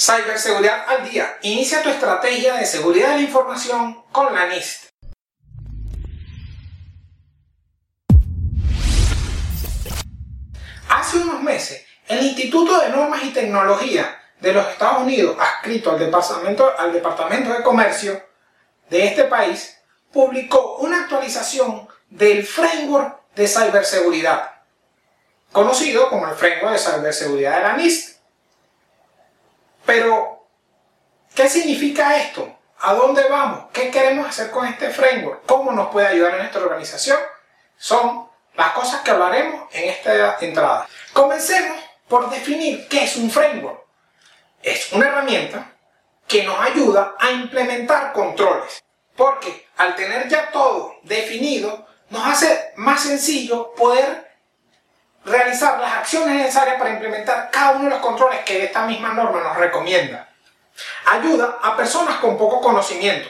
Ciberseguridad al día. Inicia tu estrategia de seguridad de la información con la NIST. Hace unos meses, el Instituto de Normas y Tecnología de los Estados Unidos, adscrito al Departamento, al Departamento de Comercio de este país, publicó una actualización del framework de ciberseguridad, conocido como el framework de ciberseguridad de la NIST. Pero, ¿qué significa esto? ¿A dónde vamos? ¿Qué queremos hacer con este framework? ¿Cómo nos puede ayudar en nuestra organización? Son las cosas que hablaremos en esta entrada. Comencemos por definir qué es un framework. Es una herramienta que nos ayuda a implementar controles. Porque al tener ya todo definido, nos hace más sencillo poder realizar las acciones necesarias para implementar cada uno de los controles que esta misma norma nos recomienda. Ayuda a personas con poco conocimiento.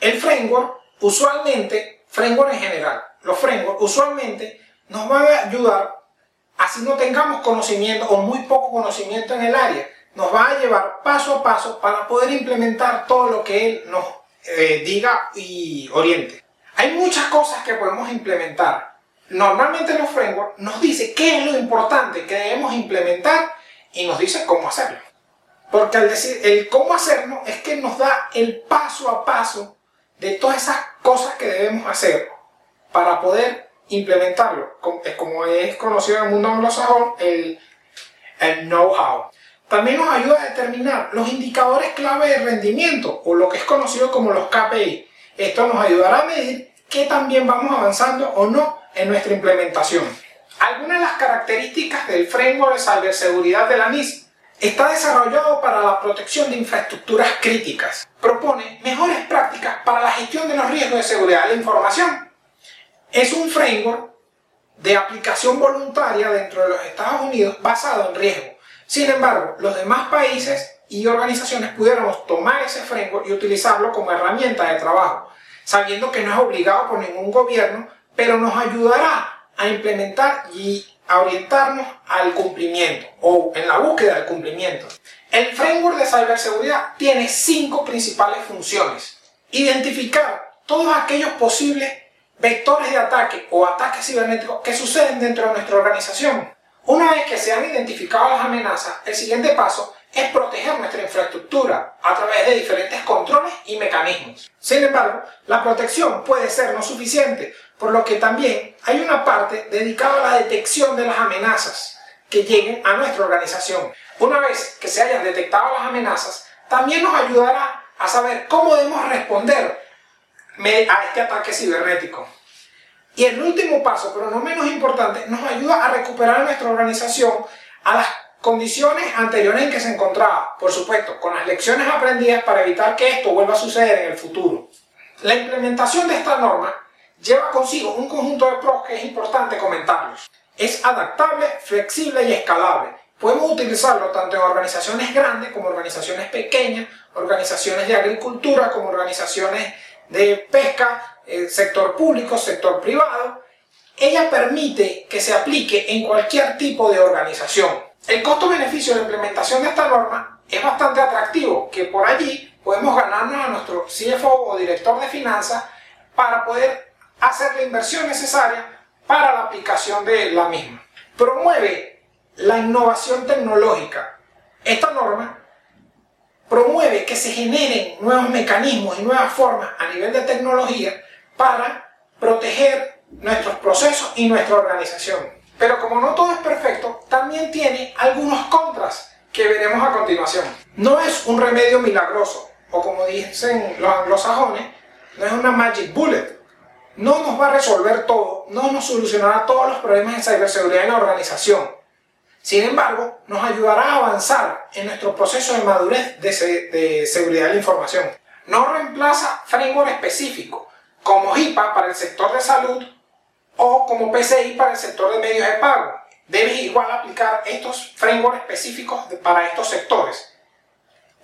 El framework, usualmente, framework en general, los frameworks usualmente nos van a ayudar, así no tengamos conocimiento o muy poco conocimiento en el área, nos va a llevar paso a paso para poder implementar todo lo que él nos eh, diga y oriente. Hay muchas cosas que podemos implementar, normalmente los frameworks nos dice qué es lo importante que debemos implementar y nos dice cómo hacerlo. Porque al decir el cómo hacerlo es que nos da el paso a paso de todas esas cosas que debemos hacer para poder implementarlo. Como es conocido en el mundo anglosajón, el, el know-how. También nos ayuda a determinar los indicadores clave de rendimiento o lo que es conocido como los KPI. Esto nos ayudará a medir qué también vamos avanzando o no en nuestra implementación. Algunas de las características del framework de ciberseguridad de la NIS está desarrollado para la protección de infraestructuras críticas. Propone mejores prácticas para la gestión de los riesgos de seguridad de la información. Es un framework de aplicación voluntaria dentro de los Estados Unidos basado en riesgo. Sin embargo, los demás países y organizaciones pudiéramos tomar ese framework y utilizarlo como herramienta de trabajo, sabiendo que no es obligado por ningún gobierno pero nos ayudará a implementar y a orientarnos al cumplimiento o en la búsqueda del cumplimiento. El framework de ciberseguridad tiene cinco principales funciones. Identificar todos aquellos posibles vectores de ataque o ataques cibernéticos que suceden dentro de nuestra organización. Una vez que se han identificado las amenazas, el siguiente paso es proteger nuestra infraestructura a través de diferentes controles y mecanismos. Sin embargo, la protección puede ser no suficiente, por lo que también hay una parte dedicada a la detección de las amenazas que lleguen a nuestra organización. Una vez que se hayan detectado las amenazas, también nos ayudará a saber cómo debemos responder a este ataque cibernético. Y el último paso, pero no menos importante, nos ayuda a recuperar nuestra organización a las condiciones anteriores en que se encontraba, por supuesto, con las lecciones aprendidas para evitar que esto vuelva a suceder en el futuro. La implementación de esta norma lleva consigo un conjunto de pros que es importante comentarlos. Es adaptable, flexible y escalable. Podemos utilizarlo tanto en organizaciones grandes como organizaciones pequeñas, organizaciones de agricultura como organizaciones de pesca, eh, sector público, sector privado. Ella permite que se aplique en cualquier tipo de organización el costo-beneficio de la implementación de esta norma es bastante atractivo, que por allí podemos ganarnos a nuestro CFO o director de finanzas para poder hacer la inversión necesaria para la aplicación de la misma. Promueve la innovación tecnológica. Esta norma promueve que se generen nuevos mecanismos y nuevas formas a nivel de tecnología para proteger nuestros procesos y nuestra organización. Pero como no todo es perfecto, también tiene algunos contras que veremos a continuación. No es un remedio milagroso, o como dicen los anglosajones, no es una magic bullet. No nos va a resolver todo, no nos solucionará todos los problemas de ciberseguridad en la organización. Sin embargo, nos ayudará a avanzar en nuestro proceso de madurez de, de seguridad de la información. No reemplaza framework específico, como HIPAA para el sector de salud o como PCI para el sector de medios de pago. Debes igual aplicar estos frameworks específicos para estos sectores.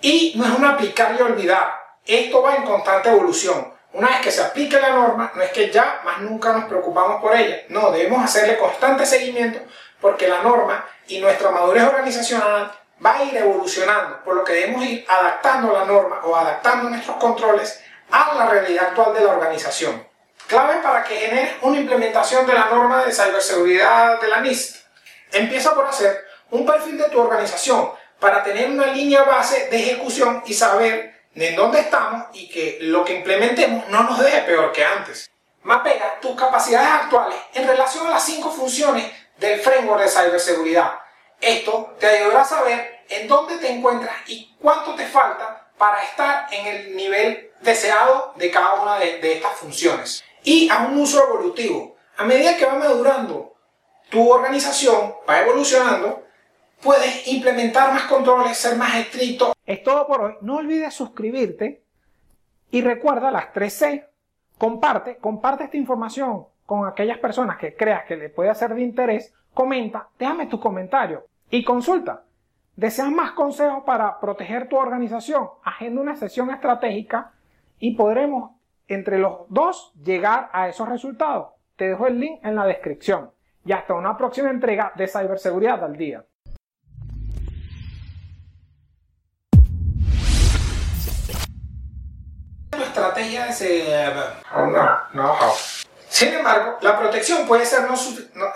Y no es un aplicar y olvidar. Esto va en constante evolución. Una vez que se aplique la norma, no es que ya más nunca nos preocupamos por ella. No, debemos hacerle constante seguimiento porque la norma y nuestra madurez organizacional va a ir evolucionando, por lo que debemos ir adaptando la norma o adaptando nuestros controles a la realidad actual de la organización. Clave para que generes una implementación de la norma de ciberseguridad de la NIST. Empieza por hacer un perfil de tu organización para tener una línea base de ejecución y saber en dónde estamos y que lo que implementemos no nos deje peor que antes. Mapea tus capacidades actuales en relación a las cinco funciones del framework de ciberseguridad. Esto te ayudará a saber en dónde te encuentras y cuánto te falta para estar en el nivel deseado de cada una de, de estas funciones. Y a un uso evolutivo. A medida que va madurando tu organización, va evolucionando, puedes implementar más controles, ser más estricto. Es todo por hoy. No olvides suscribirte y recuerda las 3C. Comparte, comparte esta información con aquellas personas que creas que le puede ser de interés. Comenta, déjame tu comentario y consulta. ¿Deseas más consejos para proteger tu organización? Agenda una sesión estratégica y podremos entre los dos llegar a esos resultados. Te dejo el link en la descripción. Y hasta una próxima entrega de Ciberseguridad al Día. estrategia de... No, no. Sin embargo, la protección puede ser no, no